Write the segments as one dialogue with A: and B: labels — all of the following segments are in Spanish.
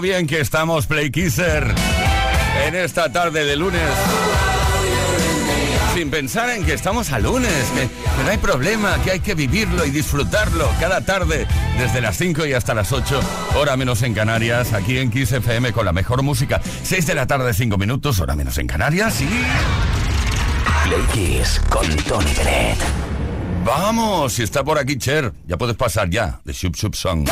A: bien que estamos, Playkisser en esta tarde de lunes. Sin pensar en que estamos a lunes, que, no hay problema, que hay que vivirlo y disfrutarlo cada tarde, desde las 5 y hasta las 8, hora menos en Canarias, aquí en Kiss FM con la mejor música. 6 de la tarde, 5 minutos, hora menos en Canarias y.
B: Play Kiss con Tony Bennett.
A: Vamos, si está por aquí Cher, ya puedes pasar ya, de Sub Sub Song.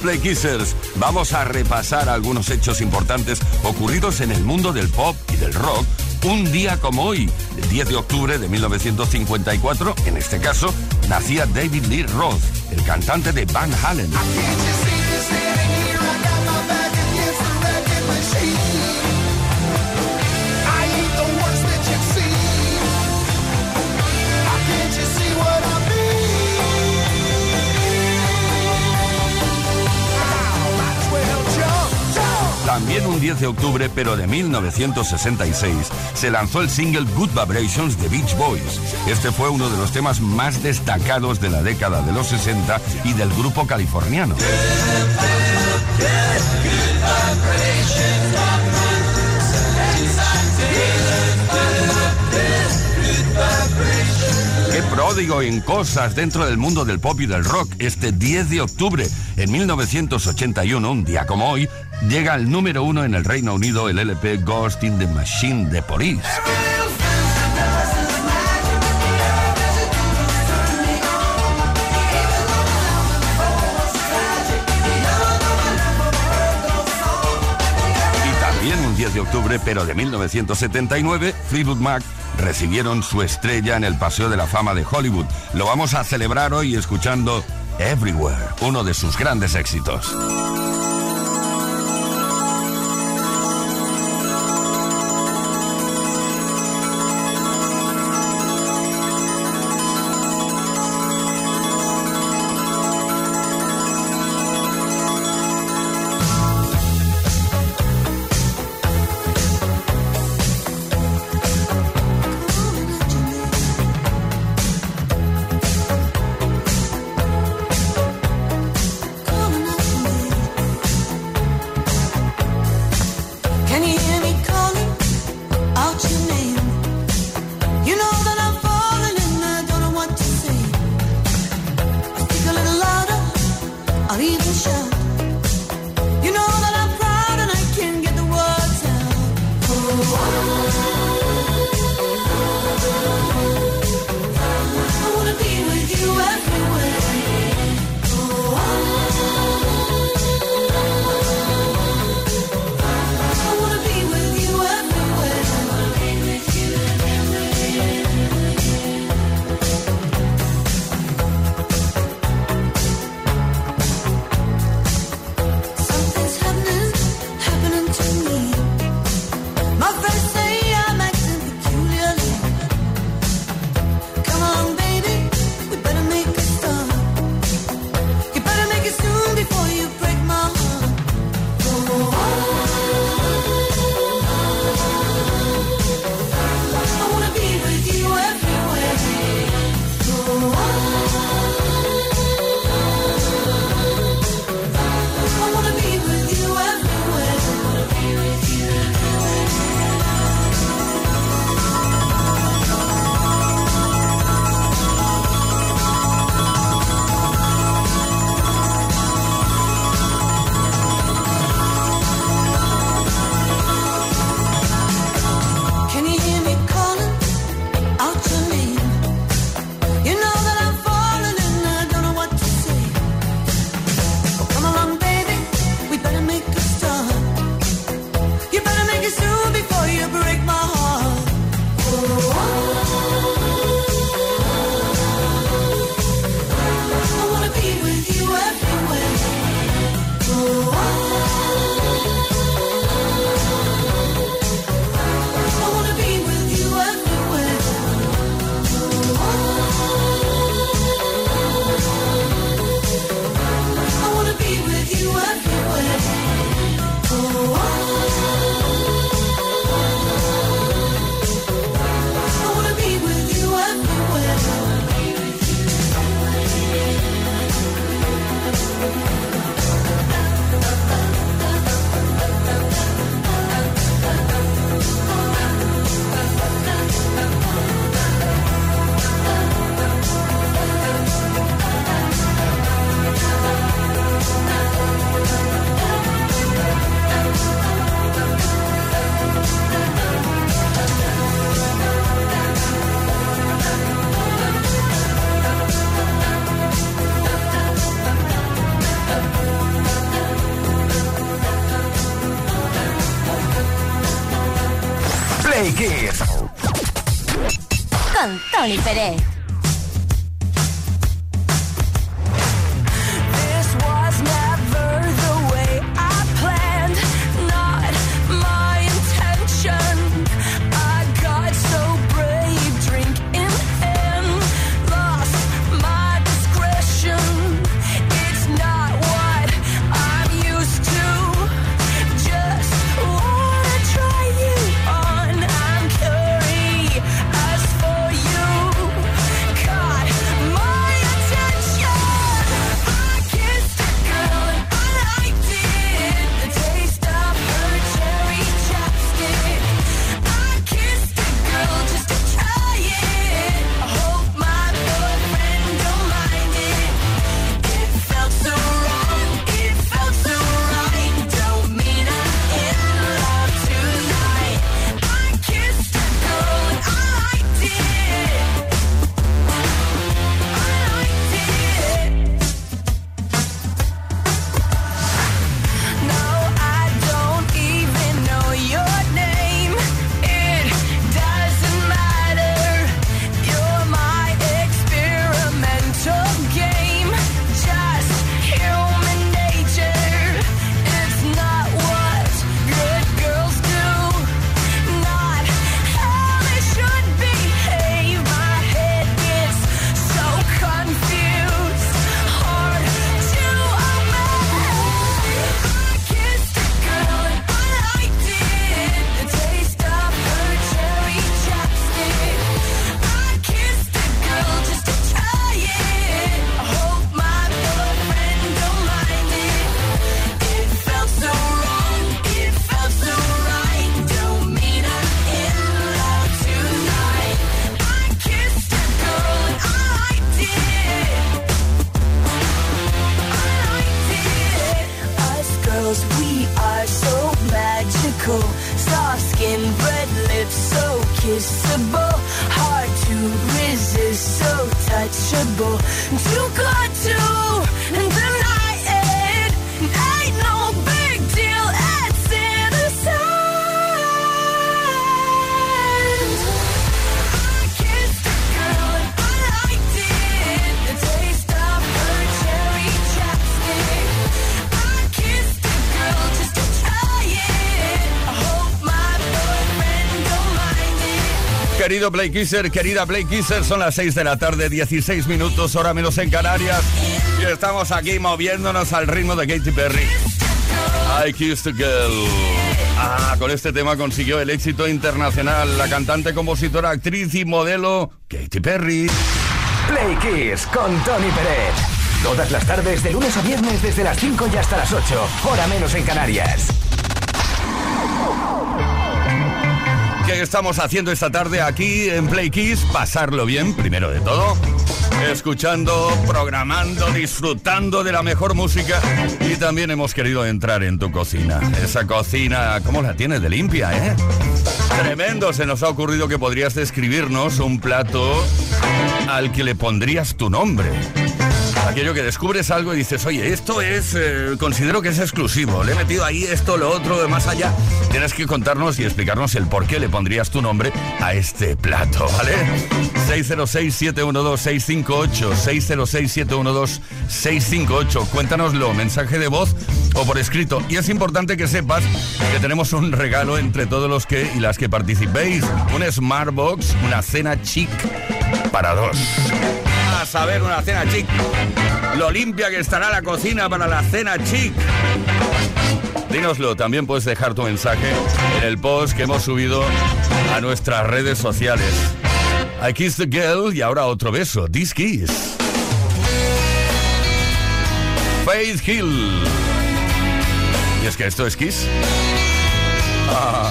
A: Play Kissers, vamos a repasar algunos hechos importantes ocurridos en el mundo del pop y del rock un día como hoy, el 10 de octubre de 1954, en este caso, nacía David Lee Roth, el cantante de Van Halen. También un 10 de octubre, pero de 1966, se lanzó el single Good Vibrations de Beach Boys. Este fue uno de los temas más destacados de la década de los 60 y del grupo californiano. Pródigo en cosas dentro del mundo del pop y del rock. Este 10 de octubre, en 1981, un día como hoy, llega al número uno en el Reino Unido el LP Ghost in the Machine de Police. Y también un 10 de octubre, pero de 1979, Fleetwood Mac recibieron su estrella en el Paseo de la Fama de Hollywood. Lo vamos a celebrar hoy escuchando Everywhere, uno de sus grandes éxitos. Querido Play Kisser, querida Play Kisser, son las 6 de la tarde, 16 minutos, hora menos en Canarias. Y estamos aquí moviéndonos al ritmo de Katy Perry. I Kissed a Girl. Ah, con este tema consiguió el éxito internacional la cantante, compositora, actriz y modelo Katy Perry.
B: Play Kiss con Tony Pérez. Todas las tardes, de lunes a viernes, desde las 5 y hasta las 8. Hora menos en Canarias.
A: ¿Qué estamos haciendo esta tarde aquí en Play Kiss? Pasarlo bien, primero de todo. Escuchando, programando, disfrutando de la mejor música. Y también hemos querido entrar en tu cocina. Esa cocina, ¿cómo la tienes de limpia, eh? Tremendo, se nos ha ocurrido que podrías describirnos un plato al que le pondrías tu nombre. Aquello que descubres algo y dices, oye, esto es, eh, considero que es exclusivo, le he metido ahí esto, lo otro, de más allá. Tienes que contarnos y explicarnos el por qué le pondrías tu nombre a este plato, ¿vale? 606-712-658, 606-712-658. Cuéntanoslo, mensaje de voz o por escrito. Y es importante que sepas que tenemos un regalo entre todos los que y las que participéis. Un Smartbox, una cena chic para dos. A saber, una cena chic. Lo limpia que estará la cocina para la cena chic. Dínoslo, también puedes dejar tu mensaje en el post que hemos subido a nuestras redes sociales. I Kiss the Girl y ahora otro beso, This Kiss. Faith Hill. Y es que esto es Kiss. Ah.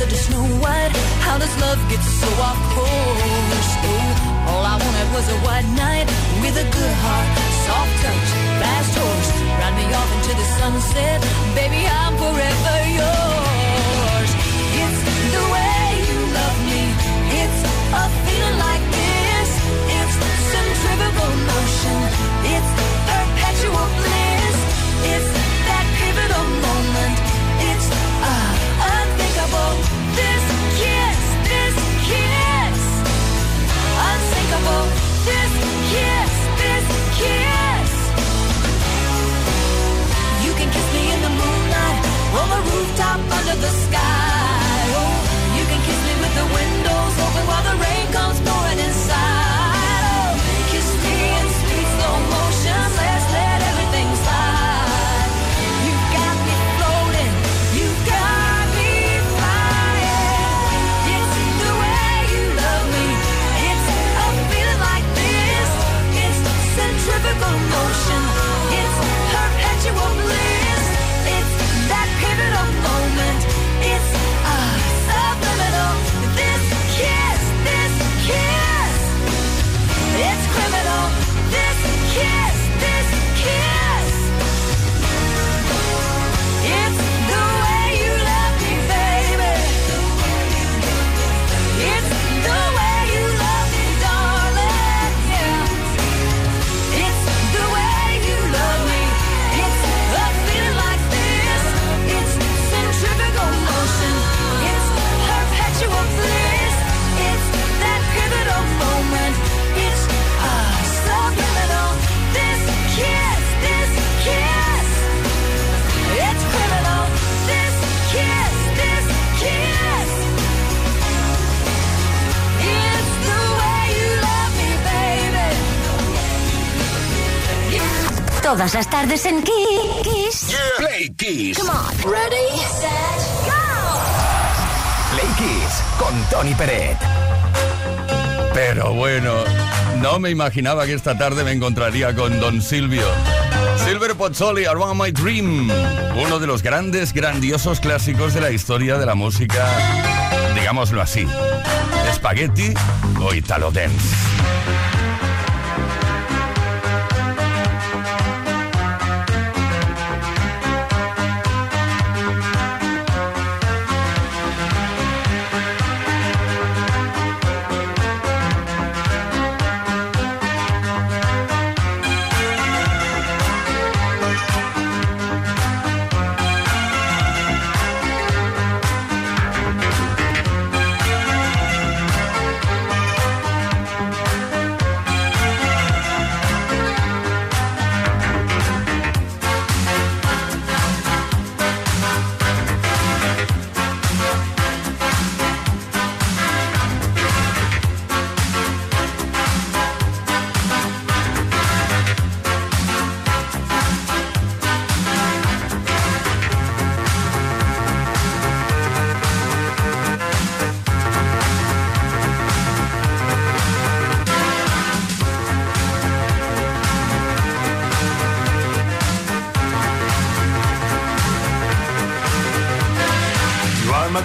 C: said to Snow White, how does love get so? Oh, all I wanted was a white with a good heart, soft touch, fast horse. Ride me off into the sunset, baby, I'm forever yours. It's the way you love me, it's a feeling like this, it's motion.
D: Todas las tardes en Kiss.
B: Play Kiss.
D: Come on. Ready, set, go.
B: Play Kiss con Tony Peret.
A: Pero bueno, no me imaginaba que esta tarde me encontraría con Don Silvio. Silver Pozzoli, Around My Dream, uno de los grandes, grandiosos clásicos de la historia de la música, digámoslo así, spaghetti o italo dance.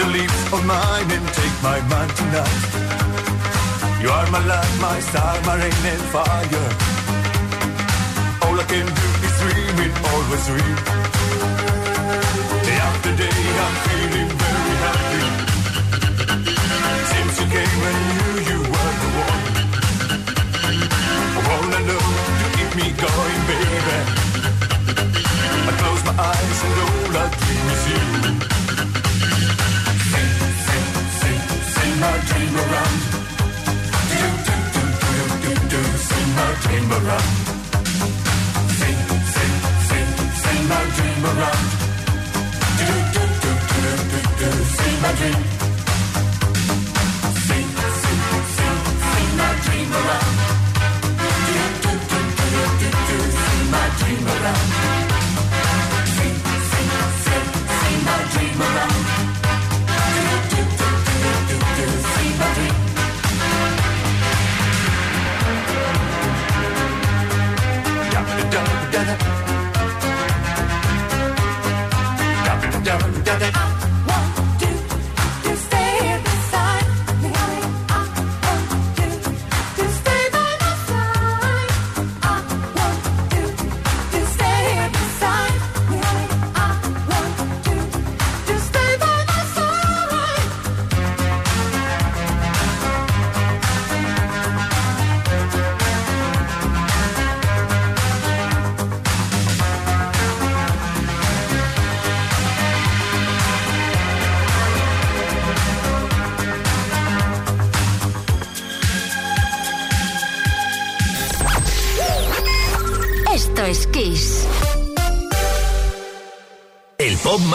E: a leap of mine and take my mind tonight. You are my light, my star, my rain and fire. All I can do is dream and always dream. Day after day, I'm feeling very happy. Since you came I knew you were the one.
F: All I know, you keep me going, baby. I close my eyes and all I
D: dream
C: is you.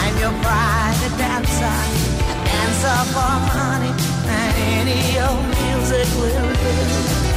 G: I'm your private dancer, a dancer for money, and any old music will do.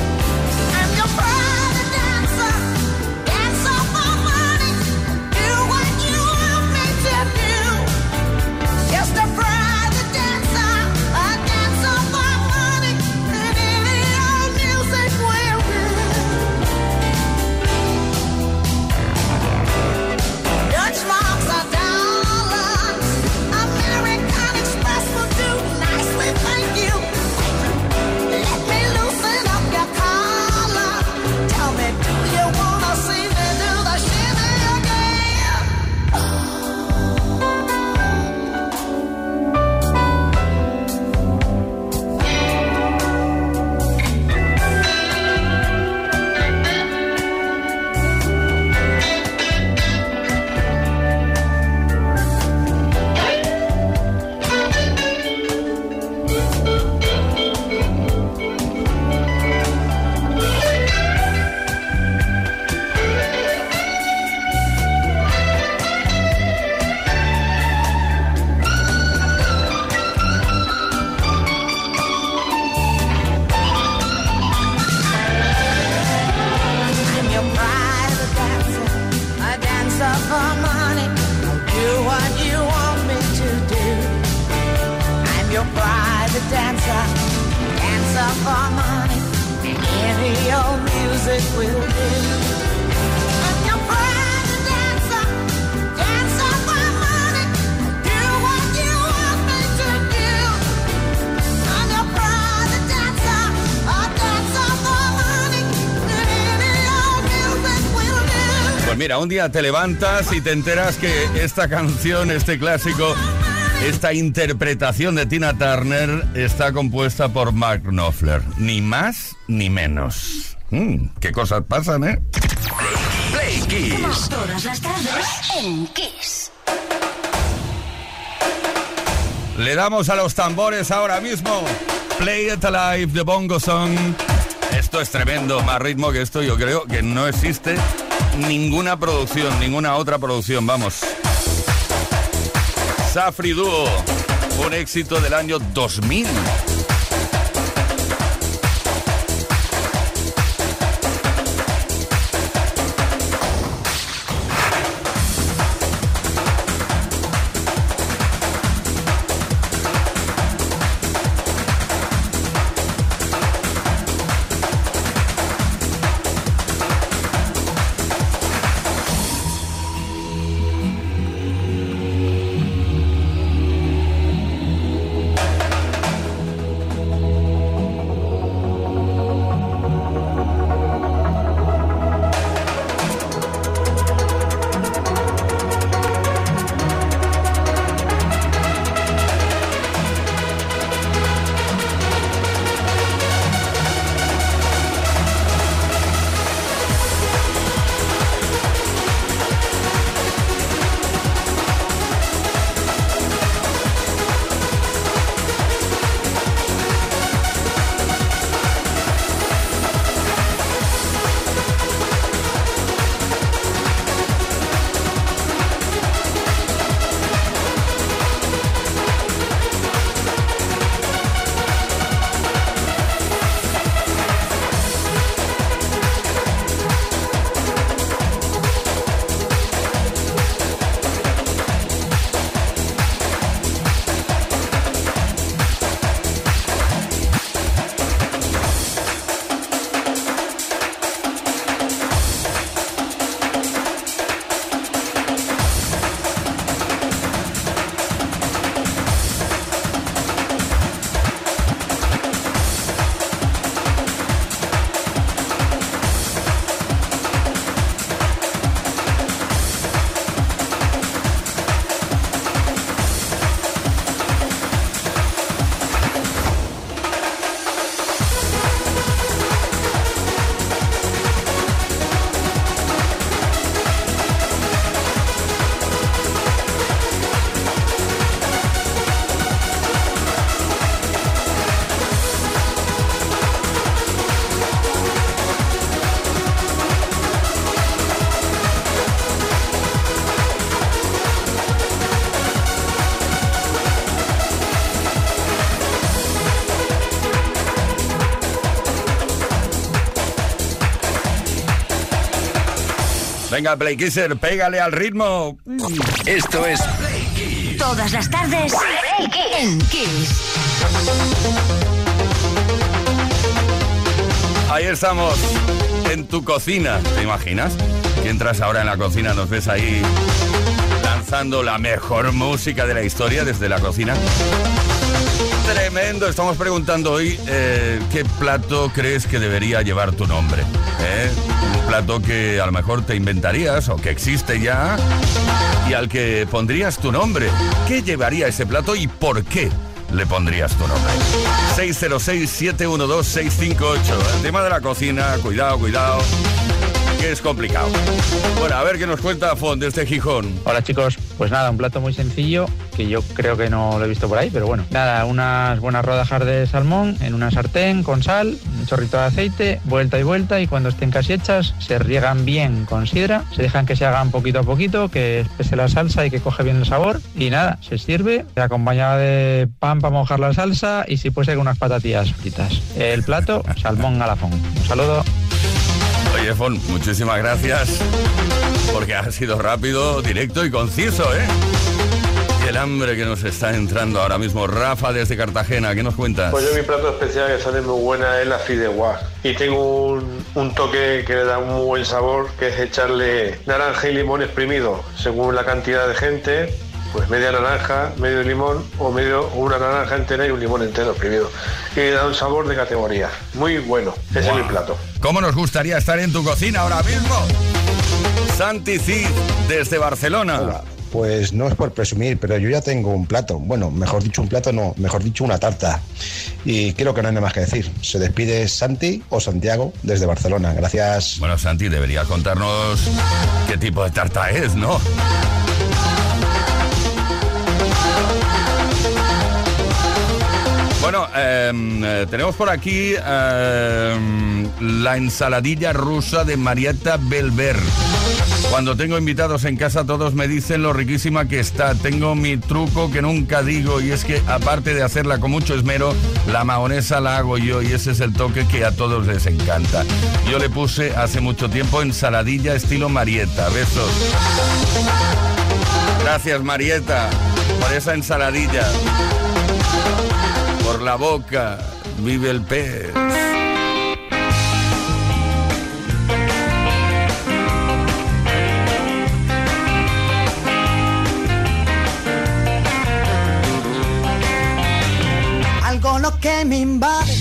A: Un día te levantas y te enteras que esta canción, este clásico, esta interpretación de Tina Turner está compuesta por Mark Knopfler. Ni más ni menos. Mm, qué cosas pasan, ¿eh?
B: Play Kiss.
D: Todas las tardes en Kiss.
A: Le damos a los tambores ahora mismo. Play It Alive de Bongo Song. Esto es tremendo, más ritmo que esto yo creo que no existe ninguna producción, ninguna otra producción, vamos. Safri Duo, un éxito del año 2000. Venga, Play Kisser, pégale al ritmo.
B: Esto es Play Kiss.
D: Todas las tardes en Kiss.
A: Ahí estamos, en tu cocina. ¿Te imaginas? Que entras ahora en la cocina, nos ves ahí lanzando la mejor música de la historia desde la cocina. Tremendo, estamos preguntando hoy eh, qué plato crees que debería llevar tu nombre. ¿eh? Plato que a lo mejor te inventarías o que existe ya y al que pondrías tu nombre. ¿Qué llevaría ese plato y por qué le pondrías tu nombre? 606-712-658. El tema de la cocina, cuidado, cuidado, que es complicado. Bueno, a ver qué nos cuenta Fon desde Gijón.
H: Hola chicos, pues nada, un plato muy sencillo que yo creo que no lo he visto por ahí, pero bueno. Nada, unas buenas rodajas de salmón en una sartén con sal, un chorrito de aceite, vuelta y vuelta y cuando estén casi hechas se riegan bien con sidra, se dejan que se hagan poquito a poquito, que espese la salsa y que coge bien el sabor y nada, se sirve acompañada de pan para mojar la salsa y si puede ser unas patatillas fritas. El plato, salmón galafón. Un saludo.
A: Muchísimas gracias porque ha sido rápido, directo y conciso, ¿eh? Y el hambre que nos está entrando ahora mismo. Rafa desde Cartagena, ¿qué nos cuentas?
I: Pues yo mi plato especial que sale muy buena es la fideuá. Y tengo un, un toque que le da un muy buen sabor, que es echarle naranja y limón exprimido, según la cantidad de gente, pues media naranja, medio limón o medio o una naranja entera y un limón entero exprimido. Y da un sabor de categoría. Muy bueno. Ese es mi plato.
A: ¿Cómo nos gustaría estar en tu cocina ahora mismo? Santi Cid desde Barcelona.
J: Pues no es por presumir, pero yo ya tengo un plato. Bueno, mejor dicho un plato, no, mejor dicho una tarta. Y creo que no hay nada más que decir. Se despide Santi o Santiago desde Barcelona. Gracias.
A: Bueno, Santi, deberías contarnos qué tipo de tarta es, ¿no? Bueno, em, eh, tenemos por aquí em, la ensaladilla rusa de Marietta Belver. Cuando tengo invitados en casa todos me dicen lo riquísima que está. Tengo mi truco que nunca digo y es que aparte de hacerla con mucho esmero, la mahonesa la hago yo y ese es el toque que a todos les encanta. Yo le puse hace mucho tiempo ensaladilla estilo Marietta. Besos. Gracias Marietta por esa ensaladilla. La boca vive el pez.
K: algo lo que me invade,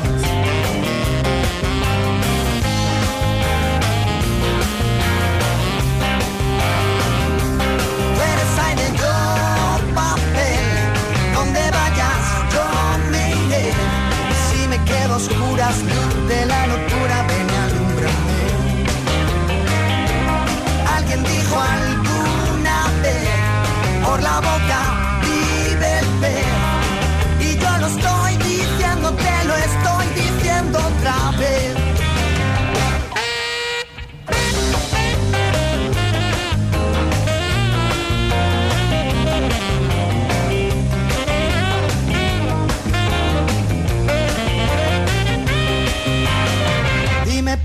K: Oscuras de la locura, ven y alúmbrame. Alguien dijo alguna vez, por la boca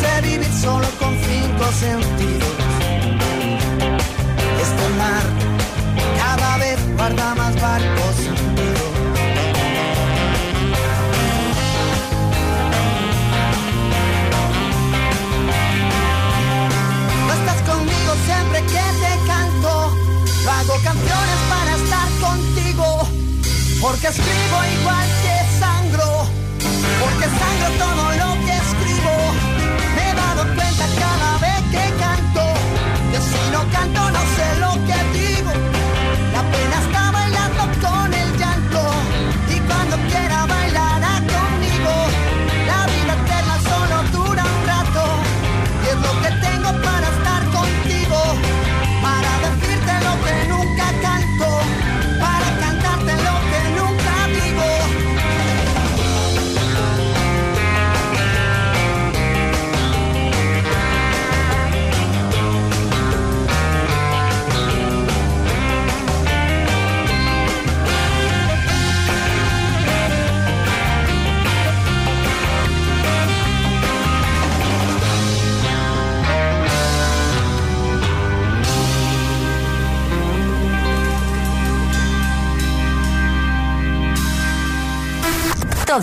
K: sé vivir solo con cinco sentidos. Este mar cada vez guarda más barcos. No estás conmigo siempre que te canto. Hago canciones para estar contigo. Porque escribo igual que sangro. Porque sangro todo lo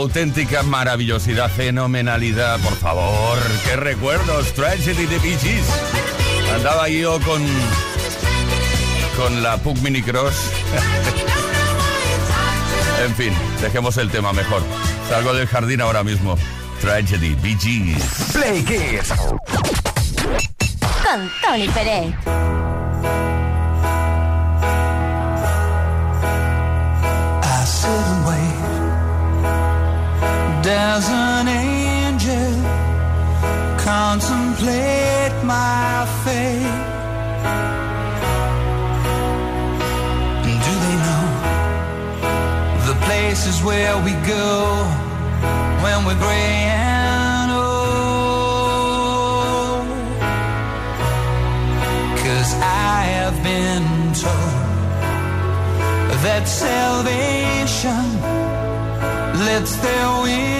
A: Auténtica maravillosidad, fenomenalidad, por favor. ¡Qué recuerdos! Tragedy de Bee Gees. Andaba yo con, con la Pug Mini Cross. en fin, dejemos el tema mejor. Salgo del jardín ahora mismo. Tragedy, Bee Gees.
C: Play Kiss.
D: Con Tony Pérez.
L: Does an angel contemplate my fate? Do they know the places where we go when we're gray and old? Cause I have been told that salvation lets their wings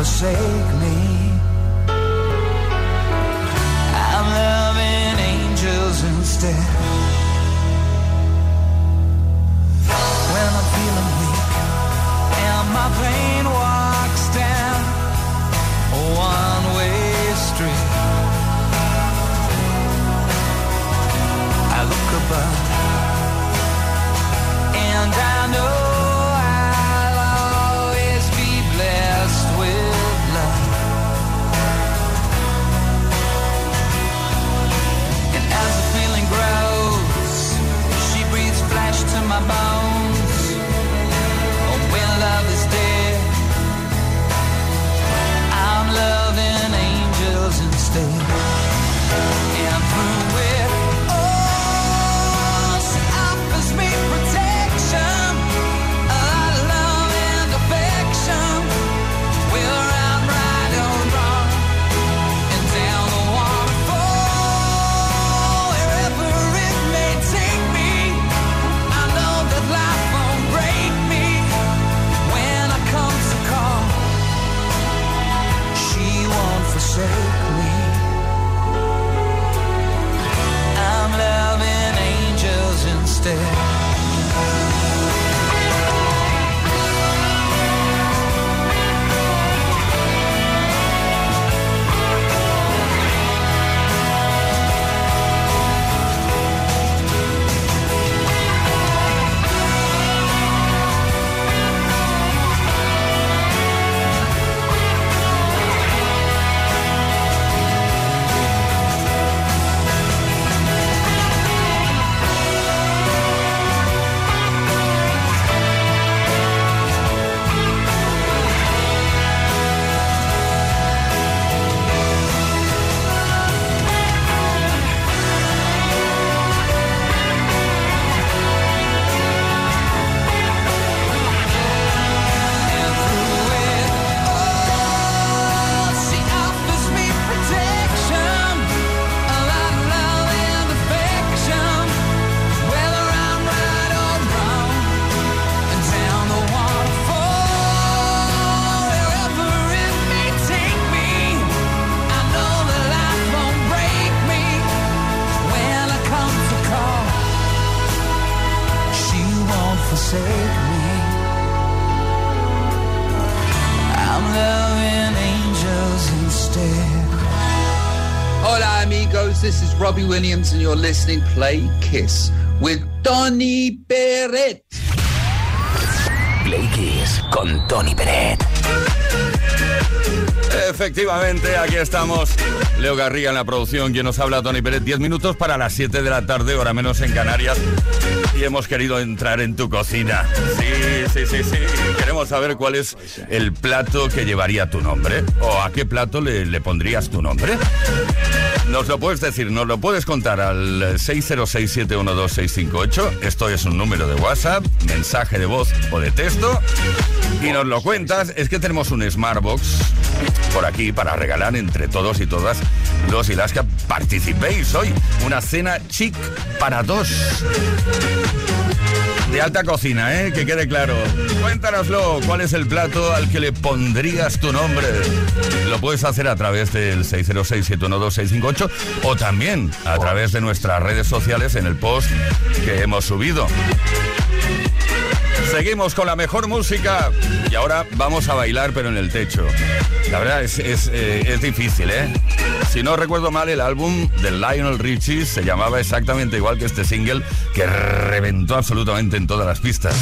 L: Forsake
M: Williams, and you're listening Play Kiss with Donny Beret.
B: Play Kiss con Tony Peret.
A: Efectivamente, aquí estamos. Leo Garriga en la producción, quien nos habla, Tony Pérez. 10 minutos para las 7 de la tarde, hora menos en Canarias. Y hemos querido entrar en tu cocina. Sí, sí, sí, sí. Queremos saber cuál es el plato que llevaría tu nombre. O a qué plato le, le pondrías tu nombre. Nos lo puedes decir, nos lo puedes contar al 606-712-658. Esto es un número de WhatsApp, mensaje de voz o de texto. Y nos lo cuentas. Es que tenemos un Smartbox por aquí para regalar entre todos y todas los y las que participéis hoy. Una cena chic para dos. De alta cocina, ¿eh? Que quede claro. Cuéntanoslo, ¿cuál es el plato al que le pondrías tu nombre? Lo puedes hacer a través del 606-712-658 o también a través de nuestras redes sociales en el post que hemos subido. Seguimos con la mejor música y ahora vamos a bailar pero en el techo. La verdad es, es, eh, es difícil, ¿eh? Si no recuerdo mal, el álbum de Lionel Richie se llamaba exactamente igual que este single que reventó absolutamente en todas las pistas.